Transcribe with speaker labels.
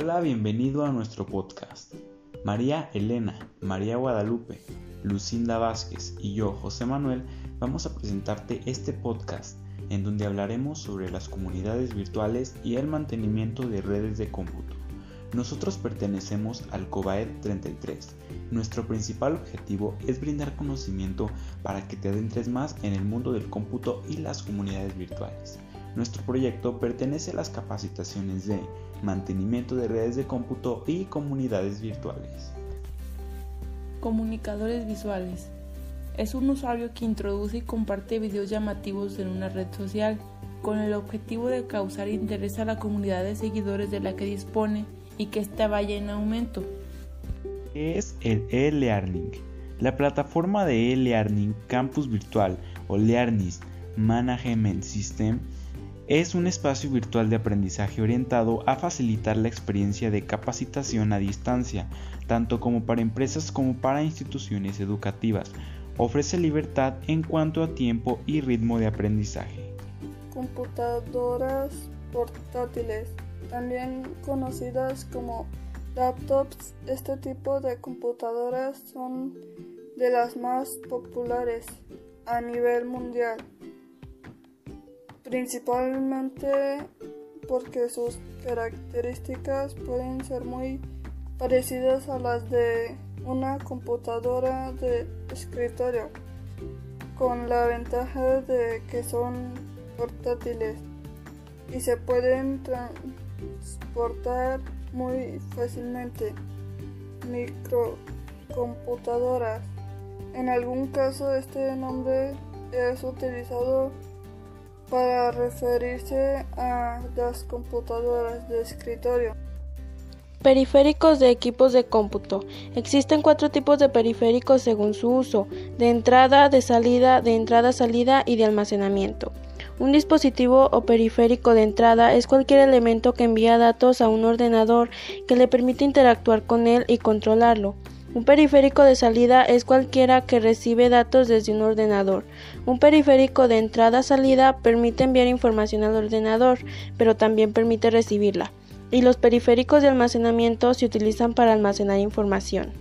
Speaker 1: Hola, bienvenido a nuestro podcast. María Elena, María Guadalupe, Lucinda Vázquez y yo, José Manuel, vamos a presentarte este podcast en donde hablaremos sobre las comunidades virtuales y el mantenimiento de redes de cómputo. Nosotros pertenecemos al COBAED 33. Nuestro principal objetivo es brindar conocimiento para que te adentres más en el mundo del cómputo y las comunidades virtuales. Nuestro proyecto pertenece a las capacitaciones de mantenimiento de redes de cómputo y comunidades virtuales.
Speaker 2: Comunicadores visuales. Es un usuario que introduce y comparte videos llamativos en una red social con el objetivo de causar interés a la comunidad de seguidores de la que dispone y que ésta vaya en aumento.
Speaker 1: ¿Qué es el e-learning? La plataforma de e-learning Campus Virtual o Learning Management System es un espacio virtual de aprendizaje orientado a facilitar la experiencia de capacitación a distancia, tanto como para empresas como para instituciones educativas. Ofrece libertad en cuanto a tiempo y ritmo de aprendizaje.
Speaker 3: Computadoras portátiles también conocidas como laptops. Este tipo de computadoras son de las más populares a nivel mundial, principalmente porque sus características pueden ser muy parecidas a las de una computadora de escritorio, con la ventaja de que son portátiles y se pueden transportar muy fácilmente. Microcomputadoras. En algún caso este nombre es utilizado para referirse a las computadoras de escritorio.
Speaker 4: Periféricos de equipos de cómputo. Existen cuatro tipos de periféricos según su uso, de entrada, de salida, de entrada-salida y de almacenamiento. Un dispositivo o periférico de entrada es cualquier elemento que envía datos a un ordenador que le permite interactuar con él y controlarlo. Un periférico de salida es cualquiera que recibe datos desde un ordenador. Un periférico de entrada-salida permite enviar información al ordenador, pero también permite recibirla. Y los periféricos de almacenamiento se utilizan para almacenar información.